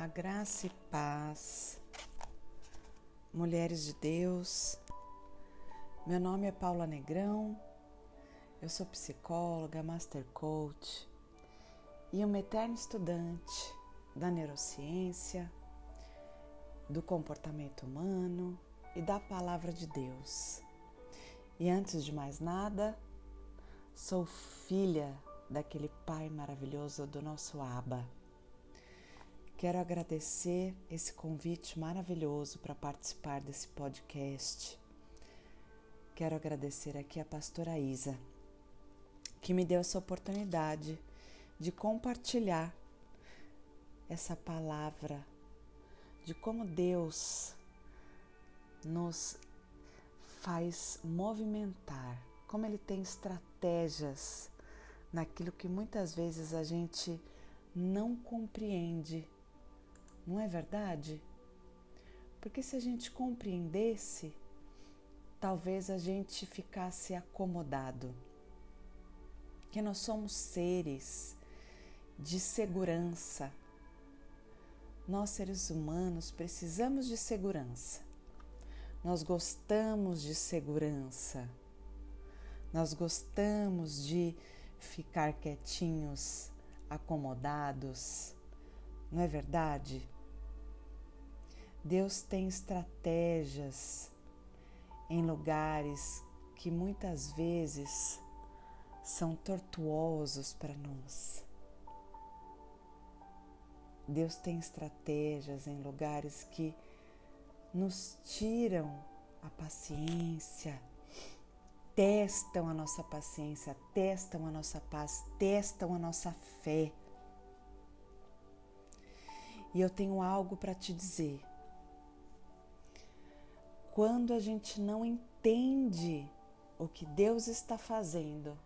A graça e paz, mulheres de Deus. Meu nome é Paula Negrão, eu sou psicóloga, master coach e uma eterna estudante da neurociência, do comportamento humano e da palavra de Deus. E antes de mais nada, sou filha daquele Pai maravilhoso do nosso Abba Quero agradecer esse convite maravilhoso para participar desse podcast. Quero agradecer aqui a pastora Isa, que me deu essa oportunidade de compartilhar essa palavra de como Deus nos faz movimentar, como Ele tem estratégias naquilo que muitas vezes a gente não compreende não é verdade? Porque se a gente compreendesse, talvez a gente ficasse acomodado. Que nós somos seres de segurança. Nós, seres humanos, precisamos de segurança. Nós gostamos de segurança. Nós gostamos de ficar quietinhos, acomodados. Não é verdade? Deus tem estratégias em lugares que muitas vezes são tortuosos para nós. Deus tem estratégias em lugares que nos tiram a paciência, testam a nossa paciência, testam a nossa paz, testam a nossa fé. E eu tenho algo para te dizer quando a gente não entende o que Deus está fazendo,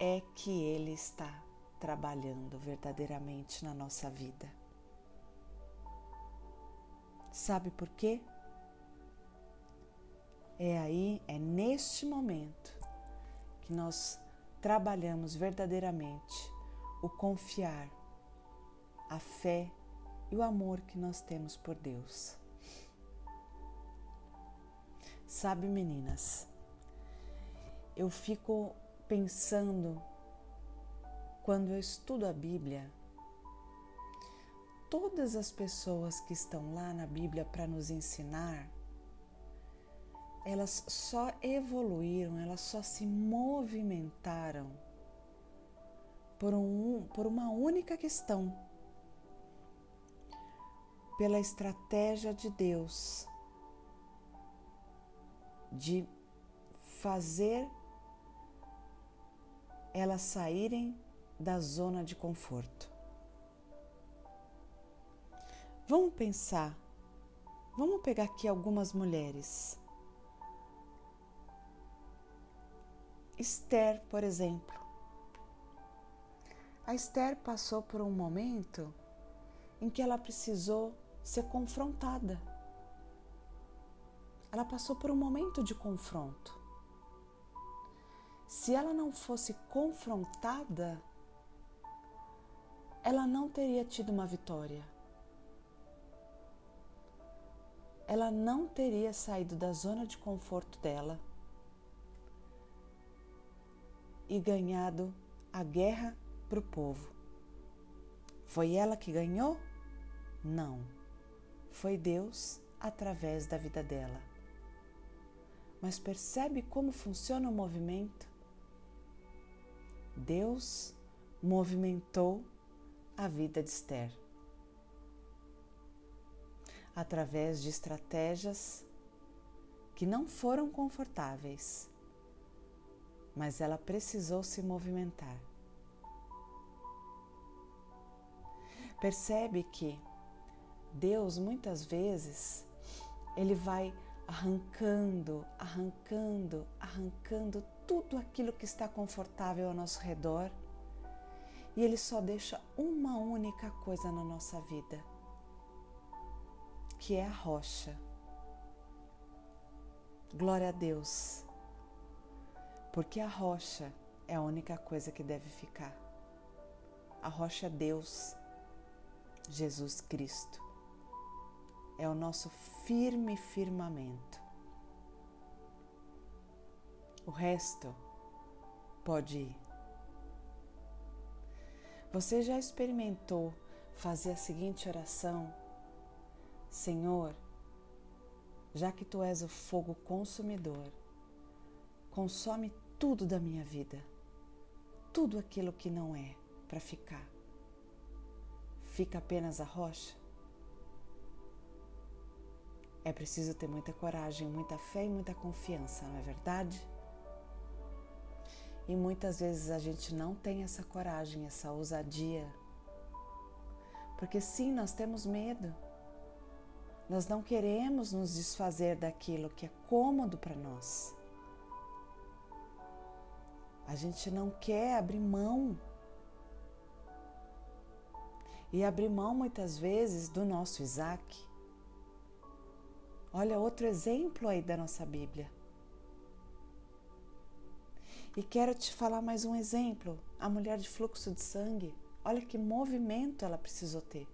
é que Ele está trabalhando verdadeiramente na nossa vida. Sabe por quê? É aí, é neste momento que nós trabalhamos verdadeiramente o confiar, a fé e o amor que nós temos por Deus. Sabe, meninas, eu fico pensando quando eu estudo a Bíblia, todas as pessoas que estão lá na Bíblia para nos ensinar, elas só evoluíram, elas só se movimentaram por, um, por uma única questão, pela estratégia de Deus de fazer elas saírem da zona de conforto. Vamos pensar, vamos pegar aqui algumas mulheres. Esther, por exemplo. A Esther passou por um momento em que ela precisou ser confrontada ela passou por um momento de confronto. Se ela não fosse confrontada, ela não teria tido uma vitória. Ela não teria saído da zona de conforto dela e ganhado a guerra para o povo. Foi ela que ganhou? Não. Foi Deus através da vida dela mas percebe como funciona o movimento? Deus movimentou a vida de Esther através de estratégias que não foram confortáveis, mas ela precisou se movimentar. Percebe que Deus muitas vezes ele vai arrancando, arrancando, arrancando tudo aquilo que está confortável ao nosso redor e Ele só deixa uma única coisa na nossa vida, que é a rocha. Glória a Deus, porque a rocha é a única coisa que deve ficar. A rocha é Deus. Jesus Cristo. É o nosso firme firmamento. O resto pode ir. Você já experimentou fazer a seguinte oração: Senhor, já que tu és o fogo consumidor, consome tudo da minha vida, tudo aquilo que não é para ficar. Fica apenas a rocha? É preciso ter muita coragem, muita fé e muita confiança, não é verdade? E muitas vezes a gente não tem essa coragem, essa ousadia. Porque sim, nós temos medo. Nós não queremos nos desfazer daquilo que é cômodo para nós. A gente não quer abrir mão. E abrir mão muitas vezes do nosso Isaac. Olha outro exemplo aí da nossa Bíblia. E quero te falar mais um exemplo: a mulher de fluxo de sangue. Olha que movimento ela precisou ter.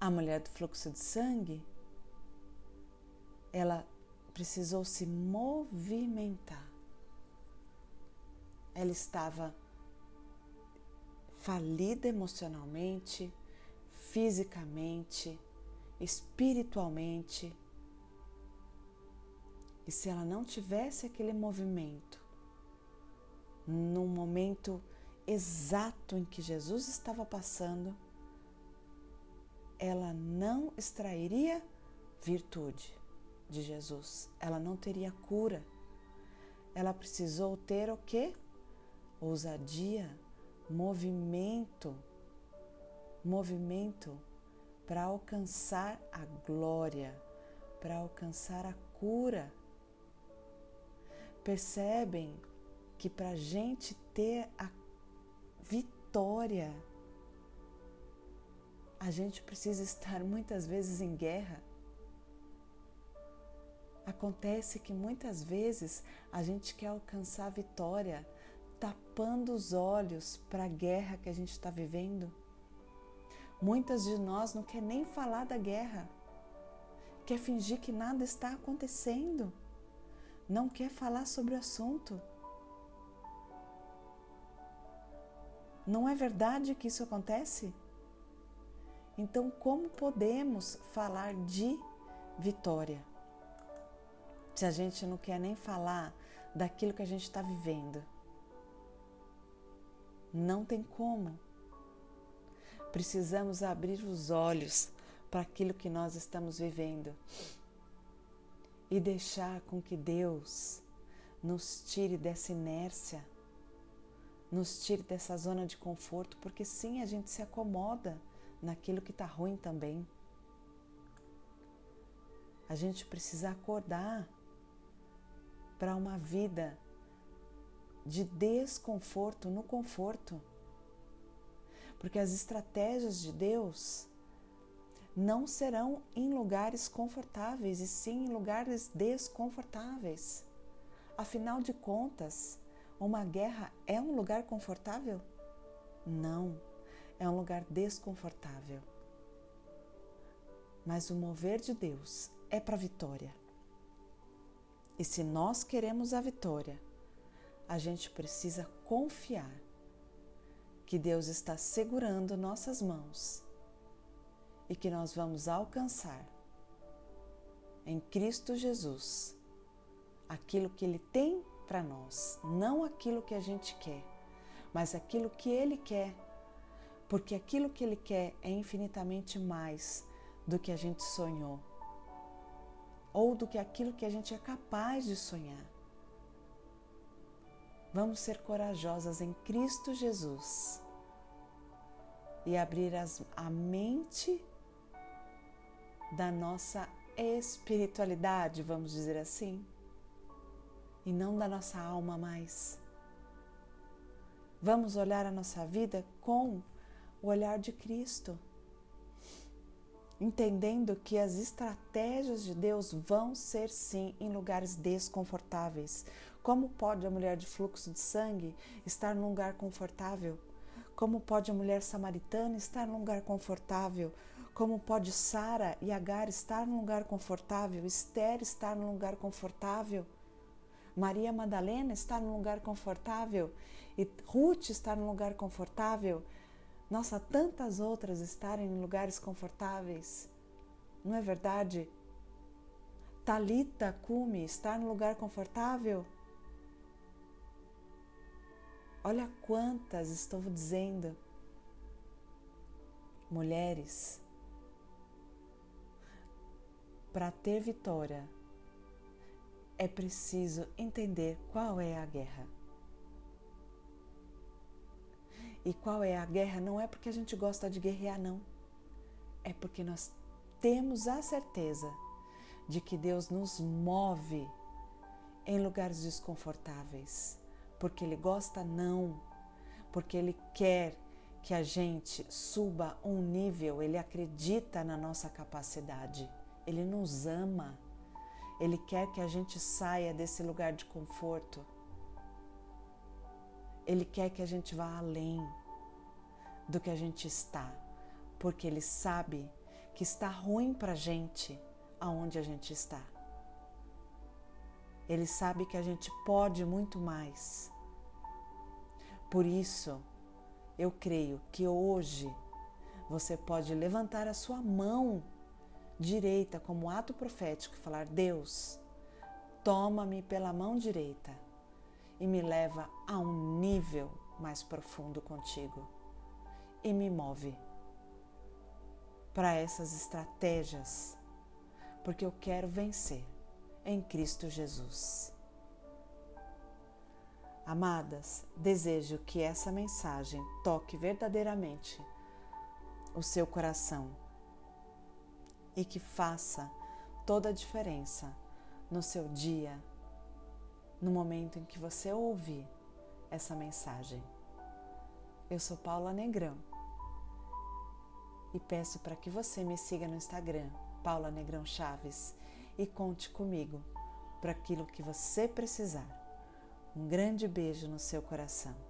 A mulher do fluxo de sangue, ela precisou se movimentar. Ela estava falida emocionalmente, fisicamente, espiritualmente e se ela não tivesse aquele movimento, no momento exato em que Jesus estava passando, ela não extrairia virtude de Jesus, ela não teria cura. Ela precisou ter o que? Ousadia, movimento, movimento para alcançar a glória, para alcançar a cura percebem que para a gente ter a vitória, a gente precisa estar muitas vezes em guerra. Acontece que muitas vezes a gente quer alcançar a vitória tapando os olhos para a guerra que a gente está vivendo. Muitas de nós não quer nem falar da guerra, quer fingir que nada está acontecendo não quer falar sobre o assunto. Não é verdade que isso acontece? Então, como podemos falar de vitória? Se a gente não quer nem falar daquilo que a gente está vivendo. Não tem como. Precisamos abrir os olhos para aquilo que nós estamos vivendo e deixar com que Deus nos tire dessa inércia, nos tire dessa zona de conforto, porque sim, a gente se acomoda naquilo que está ruim também. A gente precisa acordar para uma vida de desconforto no conforto. Porque as estratégias de Deus não serão em lugares confortáveis, e sim em lugares desconfortáveis. Afinal de contas, uma guerra é um lugar confortável? Não, é um lugar desconfortável. Mas o mover de Deus é para a vitória. E se nós queremos a vitória, a gente precisa confiar que Deus está segurando nossas mãos e que nós vamos alcançar em Cristo Jesus aquilo que Ele tem para nós, não aquilo que a gente quer, mas aquilo que Ele quer, porque aquilo que Ele quer é infinitamente mais do que a gente sonhou ou do que aquilo que a gente é capaz de sonhar. Vamos ser corajosas em Cristo Jesus e abrir as, a mente da nossa espiritualidade, vamos dizer assim, e não da nossa alma mais. Vamos olhar a nossa vida com o olhar de Cristo, entendendo que as estratégias de Deus vão ser sim em lugares desconfortáveis. Como pode a mulher de fluxo de sangue estar num lugar confortável? Como pode a mulher samaritana estar num lugar confortável? Como pode Sara e Agar estar num lugar confortável? Esther estar num lugar confortável? Maria Madalena está num lugar confortável? E Ruth está num lugar confortável? Nossa, tantas outras estarem em lugares confortáveis. Não é verdade? Talita Kumi estar num lugar confortável? Olha quantas estou dizendo. Mulheres, para ter vitória, é preciso entender qual é a guerra. E qual é a guerra não é porque a gente gosta de guerrear, não. É porque nós temos a certeza de que Deus nos move em lugares desconfortáveis. Porque Ele gosta, não. Porque Ele quer que a gente suba um nível, Ele acredita na nossa capacidade, Ele nos ama, Ele quer que a gente saia desse lugar de conforto. Ele quer que a gente vá além do que a gente está, porque Ele sabe que está ruim para a gente aonde a gente está. Ele sabe que a gente pode muito mais. Por isso, eu creio que hoje você pode levantar a sua mão direita como ato profético e falar: Deus, toma-me pela mão direita e me leva a um nível mais profundo contigo e me move para essas estratégias, porque eu quero vencer em Cristo Jesus. Amadas, desejo que essa mensagem toque verdadeiramente o seu coração e que faça toda a diferença no seu dia, no momento em que você ouvir essa mensagem. Eu sou Paula Negrão e peço para que você me siga no Instagram, Paula Negrão Chaves, e conte comigo para aquilo que você precisar. Um grande beijo no seu coração.